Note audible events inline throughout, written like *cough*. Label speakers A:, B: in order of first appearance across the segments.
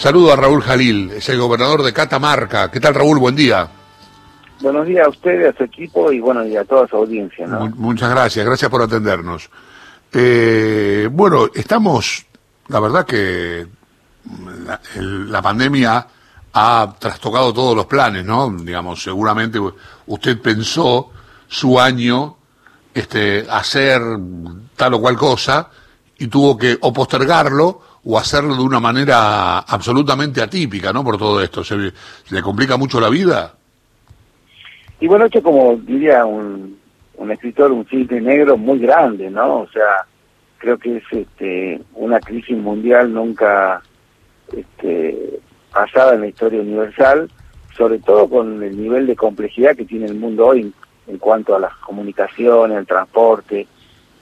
A: Saludo a Raúl Jalil, es el gobernador de Catamarca. ¿Qué tal, Raúl? Buen día.
B: Buenos días a usted, a su equipo y bueno, y a toda su audiencia.
A: muchas gracias, gracias por atendernos. Eh, bueno, estamos, la verdad que la, pandemia ha trastocado todos los planes, ¿no? Digamos, seguramente usted pensó su año este, hacer tal o cual cosa y tuvo que o postergarlo o hacerlo de una manera absolutamente atípica, ¿no? Por todo esto. ¿Se, le complica mucho la vida?
B: Y bueno, esto como diría un, un escritor, un cisne negro muy grande, ¿no? O sea, creo que es este, una crisis mundial nunca este, pasada en la historia universal, sobre todo con el nivel de complejidad que tiene el mundo hoy en, cuanto a las comunicaciones, al transporte,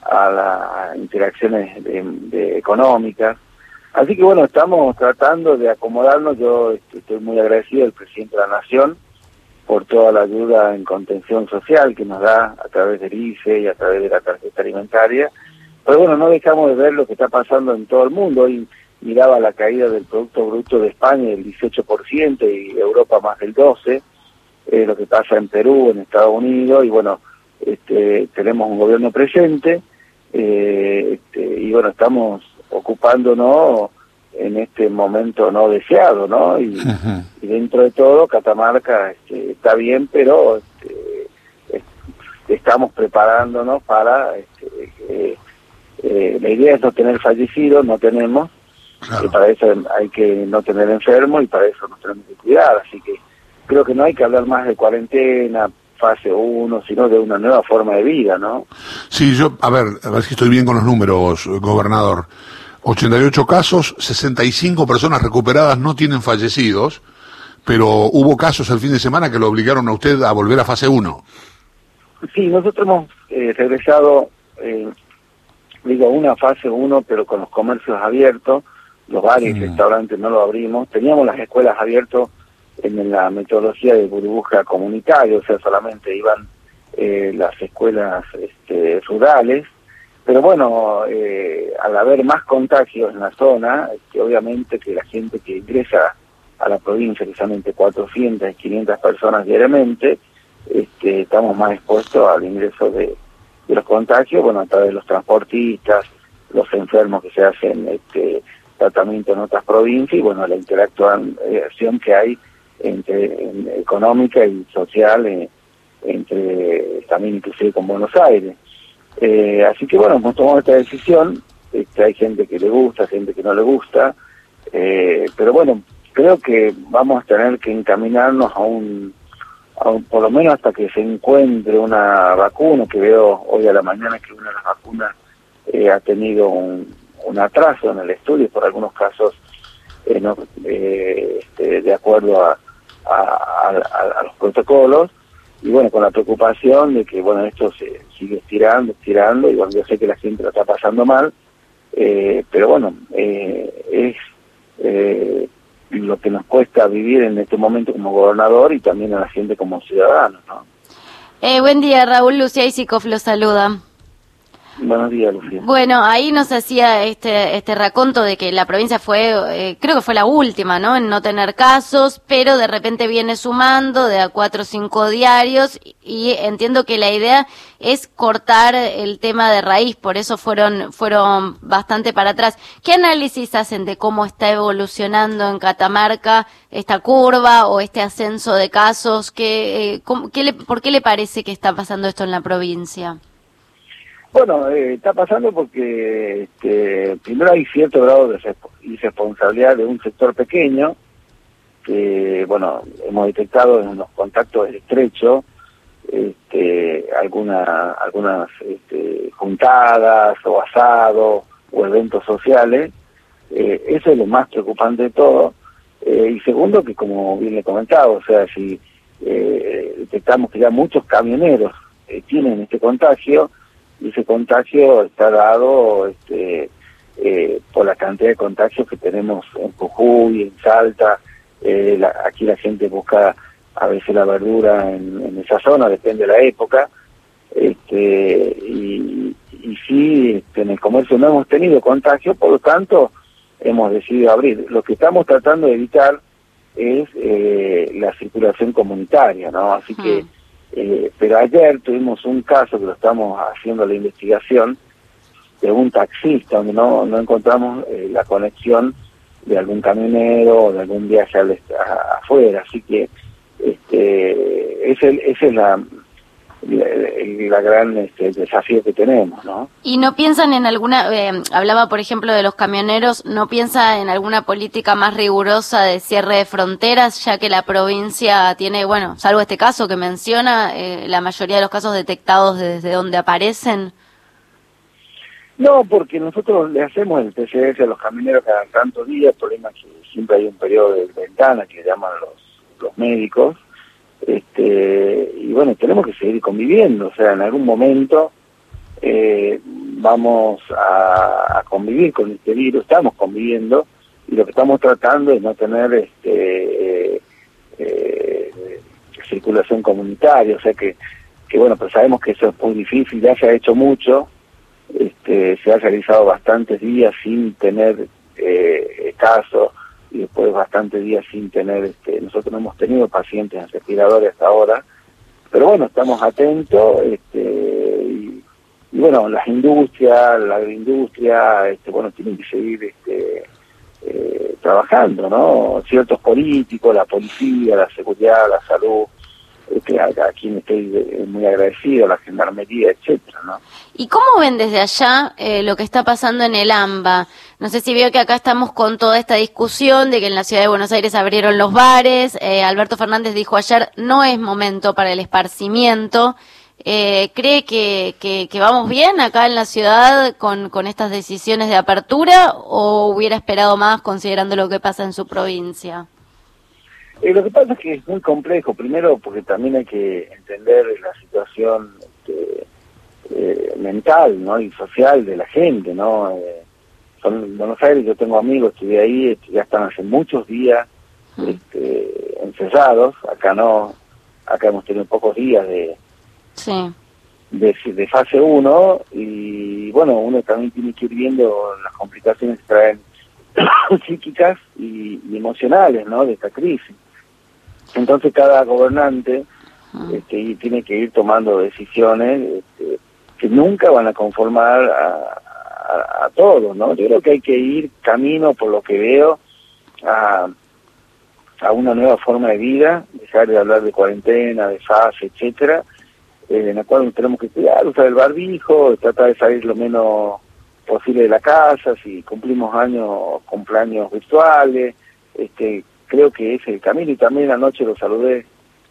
B: a las interacciones de económicas. Así que bueno, estamos tratando de acomodarnos. Yo estoy muy agradecido al presidente de la Nación por toda la ayuda en contención social que nos da a través del ICE y a través de la tarjeta alimentaria. Pero bueno, no dejamos de ver lo que está pasando en todo el mundo. Hoy miraba la caída del Producto Bruto de España del 18% y Europa más del 12%, eh, lo que pasa en Perú, en Estados Unidos, y bueno, este, tenemos un gobierno presente, eh, este, y bueno, estamos ocupándonos en este momento no deseado, ¿no? Y, dentro de todo, Catamarca este, está bien, pero este, estamos preparándonos para... Este, eh, la idea es no tener fallecidos, no tenemos, y para eso hay que no tener enfermos y para eso nos tenemos que cuidar, así que creo que no hay que hablar más de cuarentena, fase 1, sino de una nueva forma de vida, ¿no?
A: Sí, yo, a ver, a ver si estoy bien con los números, gobernador. 88 casos, 65 personas recuperadas no tienen fallecidos, pero hubo casos el fin de semana que lo obligaron a usted a volver a fase 1.
B: Sí, nosotros hemos eh, regresado, eh, digo, a una fase 1, pero con los comercios abiertos, los bares y mm. restaurantes no lo abrimos, teníamos las escuelas abiertas en la metodología de burbuja comunitaria, o sea, solamente iban eh, las escuelas este, rurales, pero bueno, eh, al haber más contagios en la zona, que obviamente que la gente que ingresa a la provincia, precisamente 400, 500 personas diariamente, este, estamos más expuestos al ingreso de, los contagios, bueno, a través de los transportistas, los enfermos que se hacen este, tratamiento en otras provincias y bueno, la interacción que hay entre económica y social eh, entre también inclusive con Buenos Aires. Eh, así que bueno, hemos tomado esta decisión, este, hay gente que le gusta, gente que no le gusta, eh, pero bueno, creo que vamos a tener que encaminarnos a un, por lo menos hasta que se encuentre una vacuna, que veo hoy a la mañana que una de las vacunas eh, ha tenido un, atraso en el estudio por algunos casos no, este, de acuerdo a, a los protocolos, y bueno, con la preocupación de que, bueno, esto se sigue estirando, estirando, y bueno, yo sé que la gente lo está pasando mal, eh, pero bueno, eh, es eh, lo que nos cuesta vivir en este momento como gobernador y también a la gente como ciudadano, ¿no?
C: buen día, Raúl Lucía Isikoff lo saluda.
B: Buenos días, Lucía.
C: Bueno, ahí nos hacía este, este raconto de que la provincia fue, eh, creo que fue la última, ¿no? En no tener casos, pero de repente viene sumando de a cuatro o cinco diarios y entiendo que la idea es cortar el tema de raíz, por eso fueron, fueron bastante para atrás. ¿Qué análisis hacen de cómo está evolucionando en Catamarca esta curva o este ascenso de casos? ¿Qué, eh, qué le, ¿Por qué le parece que está pasando esto en la provincia?
B: Bueno, eh, está pasando porque este, primero hay cierto grado de irresponsabilidad de un sector pequeño, que, bueno, hemos detectado en los contactos estrechos este, alguna, algunas este, juntadas o asados o eventos sociales. Eh, eso es lo más preocupante de todo. Eh, y segundo, que como bien le comentaba, o sea, si detectamos que ya muchos camioneros tienen este contagio, y ese contagio está dado este, eh, por la cantidad de contagios que tenemos en Jujuy, en Salta. Eh, aquí la gente busca a veces la verdura en, esa zona, depende de la época. Este, y, sí, este, en el comercio no hemos tenido contagio, por lo tanto, hemos decidido abrir. Lo que estamos tratando de evitar es eh, la circulación comunitaria, ¿no? Así que, eh, pero ayer tuvimos un caso que lo estamos haciendo la investigación de un taxista donde no, no encontramos eh, la conexión de algún camionero o de algún viaje afuera, así que este, ese es la, la, gran este, desafío que tenemos, ¿no?
C: Y no piensan en alguna, eh, hablaba por ejemplo de los camioneros, no piensa en alguna política más rigurosa de cierre de fronteras, ya que la provincia tiene, bueno, salvo este caso que menciona, eh, la mayoría de los casos detectados desde donde aparecen.
B: No, porque nosotros le hacemos el PCR a los camioneros cada tantos días, el problema es que siempre hay un periodo de ventana que llaman los, los médicos, este, y bueno, tenemos que seguir conviviendo, o sea, en algún momento eh, vamos a, convivir con este virus, estamos conviviendo, y lo que estamos tratando es no tener este eh, circulación comunitaria, o sea que, que bueno, pues sabemos que eso es muy difícil, ya se ha hecho mucho, este, se ha realizado bastantes días sin tener eh, casos, y después bastantes días sin tener, este, nosotros no hemos tenido pacientes en respiradores hasta ahora, pero bueno, estamos atentos, este, y, bueno, las industrias, la agroindustria, este, bueno, tienen que seguir este, eh, trabajando, ¿no? Ciertos políticos, la policía, la seguridad, la salud, que a, quien estoy eh, muy agradecido, la gendarmería, etcétera, ¿no?
C: ¿Y cómo ven desde allá eh, lo que está pasando en el AMBA? No sé si veo que acá estamos con toda esta discusión de que en la ciudad de Buenos Aires abrieron los bares. Alberto Fernández dijo ayer, no es momento para el esparcimiento. ¿Cree que, vamos bien acá en la ciudad con estas decisiones de apertura o hubiera esperado más considerando lo que pasa en su provincia?
B: Eh, lo que pasa es que es muy complejo, primero porque también hay que entender la situación este, eh, mental ¿no? y social de la gente. ¿no? Eh, son en Buenos Aires, yo tengo amigos, estudié ahí, este, ya están hace muchos días este, encerrados, acá no, acá hemos tenido pocos días de, de, de fase 1 y bueno, uno también tiene que ir viendo las complicaciones que traen *coughs* psíquicas y, y emocionales ¿no? de esta crisis. Entonces cada gobernante este, tiene que ir tomando decisiones este, que nunca van a conformar a, a, todos, ¿no? Yo creo que hay que ir camino, por lo que veo, a, a una nueva forma de vida, dejar de hablar de cuarentena, de fase, etcétera, eh, en la cual tenemos que cuidar, usar el barbijo, tratar de salir lo menos posible de la casa, si cumplimos años, cumpleaños virtuales, este, creo que es el camino y también anoche lo saludé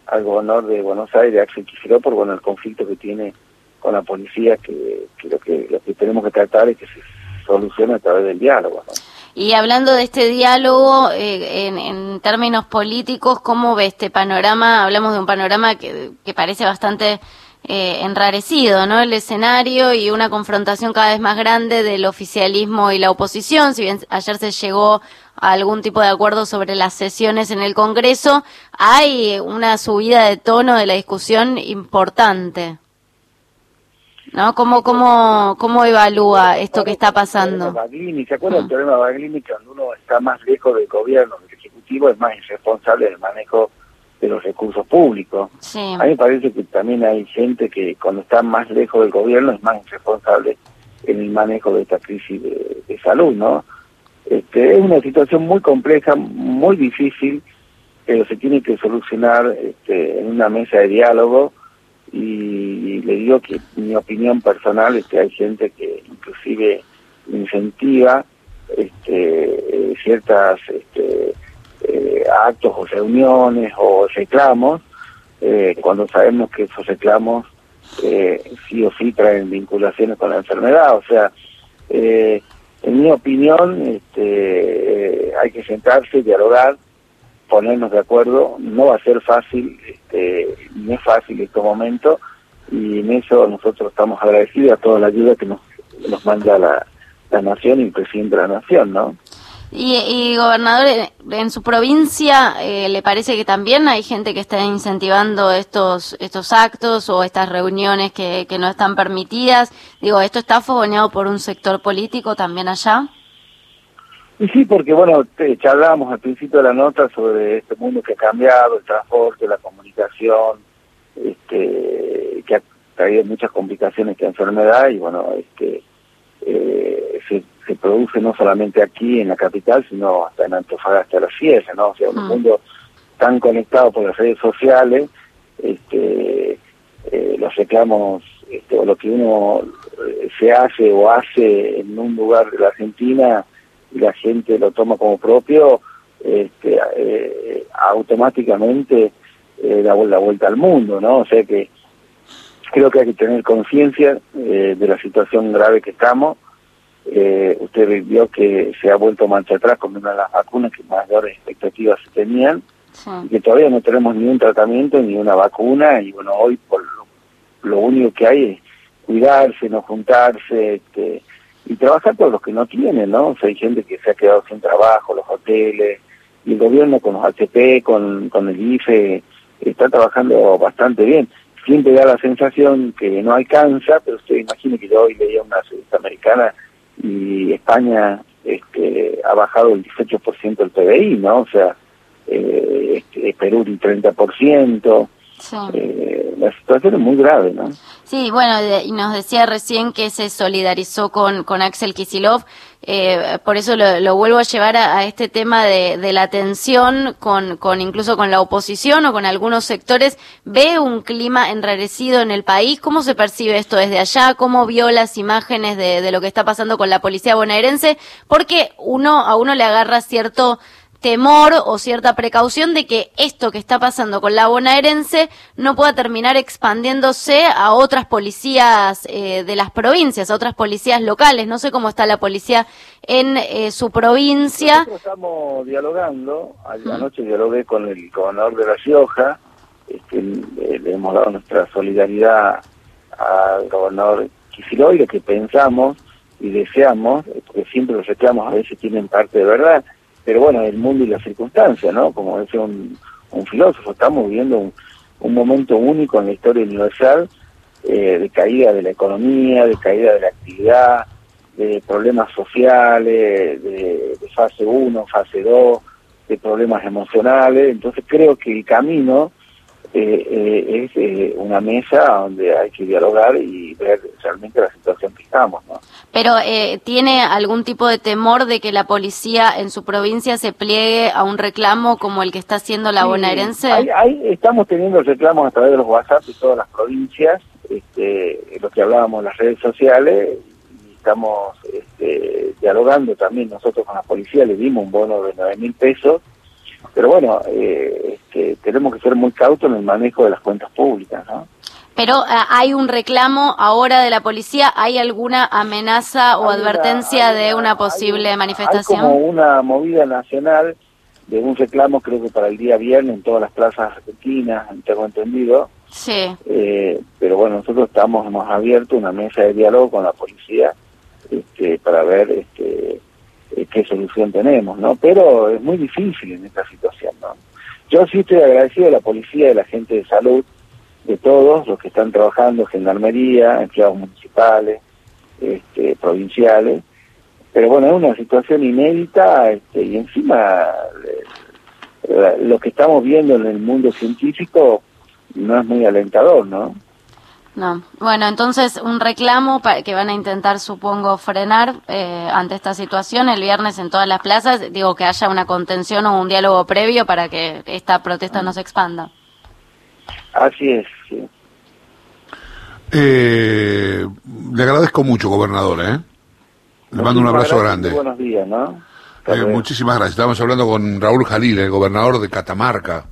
B: al gobernador de Buenos Aires, Axel Kicillof, por bueno, el conflicto que tiene con la policía, que, lo que lo que tenemos que tratar es que se solucione a través del diálogo.
C: Y hablando de este diálogo, eh, en, en, términos políticos, ¿cómo ve este panorama? Hablamos de un panorama que, que parece bastante eh, enrarecido, ¿no? El escenario y una confrontación cada vez más grande del oficialismo y la oposición. Si bien ayer se llegó a algún tipo de acuerdo sobre las sesiones en el Congreso, hay una subida de tono de la discusión importante. ¿No? ¿Cómo, cómo, cómo evalúa esto que está pasando?
B: ¿Se acuerda del problema de Baglini? Cuando uno está más lejos del gobierno, del Ejecutivo, es más irresponsable del manejo de los recursos públicos. A mí me parece que también hay gente que cuando está más lejos del gobierno es más irresponsable en el manejo de esta crisis de, salud, ¿no? Este, es una situación muy compleja, muy difícil, pero se tiene que solucionar este, en una mesa de diálogo y, le digo que mi opinión personal es que hay gente que inclusive incentiva este, ciertas este, eh, actos o reuniones o reclamos, eh, cuando sabemos que esos reclamos eh, sí o sí traen vinculaciones con la enfermedad. O sea, en mi opinión, este, hay que sentarse, dialogar, ponernos de acuerdo. No va a ser fácil, este, no es fácil en este momento, y en eso nosotros estamos agradecidos a toda la ayuda que nos, nos manda la, la nación y el presidente de la nación, ¿no?
C: Y, gobernador, en su provincia, eh, ¿le parece que también hay gente que está incentivando estos estos actos o estas reuniones que, que no están permitidas? Digo, ¿esto está fogoneado por un sector político también allá?
B: Y sí, porque bueno, te, charlábamos al principio de la nota sobre este mundo que ha cambiado, el transporte, la comunicación, este, que ha traído muchas complicaciones que enfermedad y bueno, este, eh, se, se, produce no solamente aquí en la capital, sino hasta en Antofagasta la Sierra, ¿no? O sea, un mm. mundo tan conectado por las redes sociales, este, eh, los reclamos, este, o lo que uno eh, se hace o hace en un lugar de la Argentina y la gente lo toma como propio, este, eh, automáticamente eh, da la vuelta al mundo, ¿no? O sea que creo que hay que tener conciencia de la situación grave que estamos. Eh, usted vio que se ha vuelto marcha atrás con una de las vacunas que mayores expectativas se tenían y que todavía no tenemos ni un tratamiento ni una vacuna y bueno, hoy por lo, único que hay es cuidarse, no juntarse este, y trabajar por los que no tienen, ¿no? O sea, hay gente que se ha quedado sin trabajo, los hoteles, y el gobierno con los HP, con, con el IFE, está trabajando bastante bien siempre da la sensación que no alcanza, pero usted imagine que yo hoy leía una revista americana España este, ha bajado el 18% del PBI, ¿no? O sea, eh, este, Perú un 30%. Sí. Eh, la situación es muy grave, ¿no?
C: Sí, bueno, y nos decía recién que se solidarizó con, con Axel Kisilov, eh, por eso lo, vuelvo a llevar a, este tema de, la tensión con, con, incluso con la oposición o con algunos sectores. ¿Ve un clima enrarecido en el país? ¿Cómo se percibe esto desde allá? ¿Cómo vio las imágenes de, de lo que está pasando con la policía bonaerense? Porque uno, a uno le agarra cierto temor o cierta precaución de que esto que está pasando con la bonaerense no pueda terminar expandiéndose a otras policías eh, de las provincias, a otras policías locales. No sé cómo está la policía en eh, su provincia.
B: Nosotros estamos dialogando, anoche dialogué con el gobernador de La Rioja, este, le hemos dado nuestra solidaridad al gobernador Quisiloy, lo que pensamos y deseamos, porque siempre los reclamos a veces tienen parte de verdad, pero bueno, el mundo y las circunstancias, ¿no? Como decía un, un filósofo, estamos viviendo un, un, momento único en la historia universal eh, de caída de la economía, de caída de la actividad, de problemas sociales, de, de fase 1, fase 2, de problemas emocionales. Entonces creo que el camino eh, eh, es eh, una mesa donde hay que dialogar y ver realmente la situación que estamos. ¿no?
C: Pero ¿tiene algún tipo de temor de que la policía en su provincia se pliegue a un reclamo como el que está haciendo la bonaerense?
B: Ahí, estamos teniendo reclamos a través de los WhatsApp de todas las provincias, este, lo que hablábamos en las redes sociales, y estamos este, dialogando también nosotros con la policía, le dimos un bono de 9 mil pesos pero bueno, eh, este, tenemos que ser muy cautos en el manejo de las cuentas públicas, ¿no?
C: Pero eh, hay un reclamo ahora de la policía, ¿hay alguna amenaza o advertencia de una posible manifestación?
B: Hay como una movida nacional de un reclamo, creo que para el día viernes en todas las plazas argentinas, tengo entendido.
C: Sí.
B: Eh, pero bueno, nosotros estamos, hemos abierto una mesa de diálogo con la policía este, para ver este, eh, qué solución tenemos, ¿no? Pero es muy difícil en esta situación, ¿no? Yo sí estoy agradecido a la policía, a la gente de salud, de todos los que están trabajando, gendarmería, empleados municipales, este, provinciales, pero bueno, es una situación inédita este, y encima eh, lo que estamos viendo en el mundo científico no es muy alentador, ¿no?
C: No. Bueno, entonces un reclamo que van a intentar, supongo, frenar eh, ante esta situación el viernes en todas las plazas. Digo, que haya una contención o un diálogo previo para que esta protesta no se expanda.
B: Así es,
A: eh, le agradezco mucho, gobernador, ¿eh? Le mando un abrazo grande.
B: Buenos días, ¿no?
A: Eh, muchísimas gracias. Estamos hablando con Raúl Jalil, el gobernador de Catamarca.